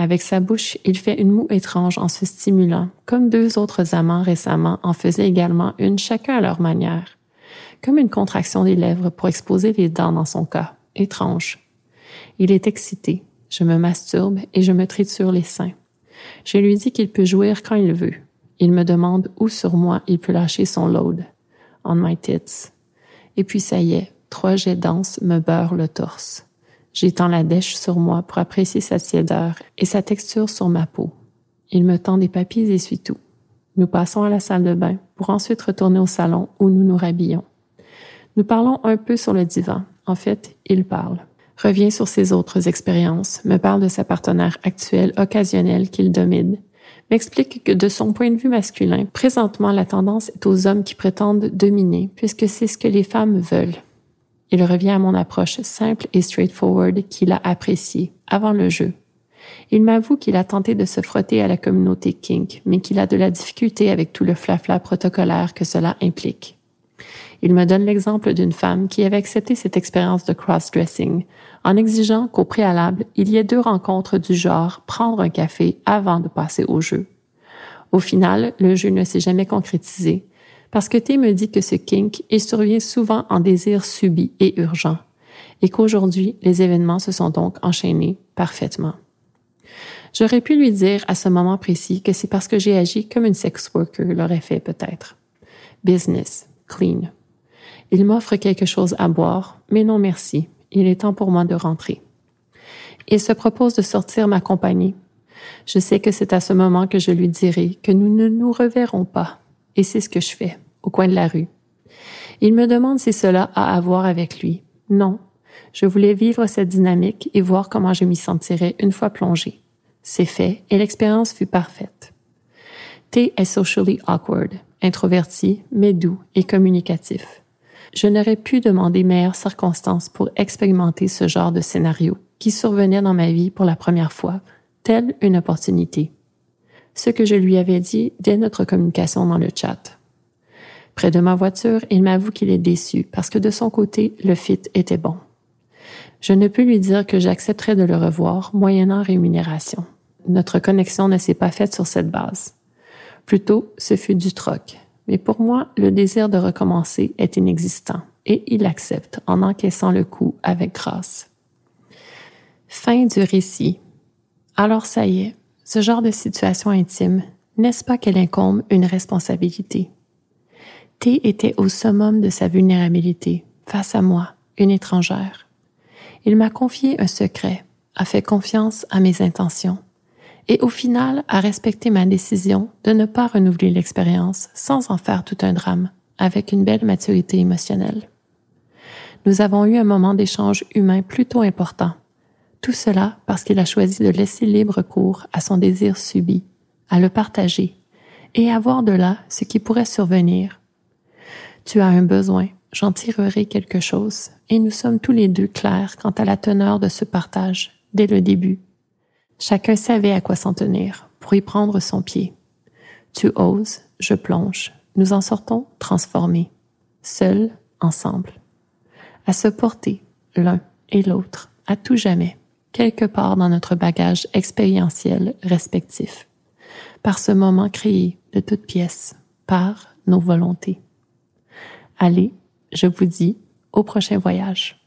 Avec sa bouche, il fait une moue étrange en se stimulant, comme deux autres amants récemment en faisaient également une chacun à leur manière. Comme une contraction des lèvres pour exposer les dents dans son cas. Étrange. Il est excité. Je me masturbe et je me triture les seins. Je lui dis qu'il peut jouir quand il veut. Il me demande où sur moi il peut lâcher son load. On my tits. Et puis ça y est, trois jets denses me beurrent le torse. J'étends la dèche sur moi pour apprécier sa tiédeur et sa texture sur ma peau. Il me tend des papiers et tout. Nous passons à la salle de bain pour ensuite retourner au salon où nous nous rhabillons. Nous parlons un peu sur le divan. En fait, il parle. Revient sur ses autres expériences, me parle de sa partenaire actuelle occasionnelle qu'il domine, m'explique que de son point de vue masculin, présentement la tendance est aux hommes qui prétendent dominer, puisque c'est ce que les femmes veulent. Il revient à mon approche simple et straightforward qu'il a appréciée avant le jeu. Il m'avoue qu'il a tenté de se frotter à la communauté kink, mais qu'il a de la difficulté avec tout le flafla protocolaire que cela implique. Il me donne l'exemple d'une femme qui avait accepté cette expérience de cross-dressing en exigeant qu'au préalable, il y ait deux rencontres du genre prendre un café avant de passer au jeu. Au final, le jeu ne s'est jamais concrétisé parce que T me dit que ce kink, il survient souvent en désir subi et urgent, et qu'aujourd'hui, les événements se sont donc enchaînés parfaitement. J'aurais pu lui dire à ce moment précis que c'est parce que j'ai agi comme une sex worker l'aurait fait peut-être. Business, clean. Il m'offre quelque chose à boire, mais non merci, il est temps pour moi de rentrer. Il se propose de sortir ma compagnie. Je sais que c'est à ce moment que je lui dirai que nous ne nous reverrons pas et c'est ce que je fais, au coin de la rue. Il me demande si cela a à voir avec lui. Non, je voulais vivre cette dynamique et voir comment je m'y sentirais une fois plongée. C'est fait et l'expérience fut parfaite. T est socially awkward, introverti, mais doux et communicatif. Je n'aurais pu demander meilleures circonstances pour expérimenter ce genre de scénario qui survenait dans ma vie pour la première fois, telle une opportunité ce que je lui avais dit dès notre communication dans le chat. Près de ma voiture, il m'avoue qu'il est déçu parce que de son côté, le fit était bon. Je ne peux lui dire que j'accepterai de le revoir moyennant rémunération. Notre connexion ne s'est pas faite sur cette base. Plutôt, ce fut du troc. Mais pour moi, le désir de recommencer est inexistant et il accepte en encaissant le coup avec grâce. Fin du récit. Alors ça y est, ce genre de situation intime, n'est-ce pas qu'elle incombe une responsabilité? T était au summum de sa vulnérabilité, face à moi, une étrangère. Il m'a confié un secret, a fait confiance à mes intentions, et au final a respecté ma décision de ne pas renouveler l'expérience sans en faire tout un drame, avec une belle maturité émotionnelle. Nous avons eu un moment d'échange humain plutôt important, tout cela parce qu'il a choisi de laisser libre cours à son désir subi, à le partager et à voir de là ce qui pourrait survenir. Tu as un besoin, j'en tirerai quelque chose, et nous sommes tous les deux clairs quant à la teneur de ce partage dès le début. Chacun savait à quoi s'en tenir pour y prendre son pied. Tu oses, je plonge, nous en sortons transformés, seuls, ensemble, à se porter l'un et l'autre à tout jamais quelque part dans notre bagage expérientiel respectif, par ce moment créé de toutes pièces, par nos volontés. Allez, je vous dis au prochain voyage.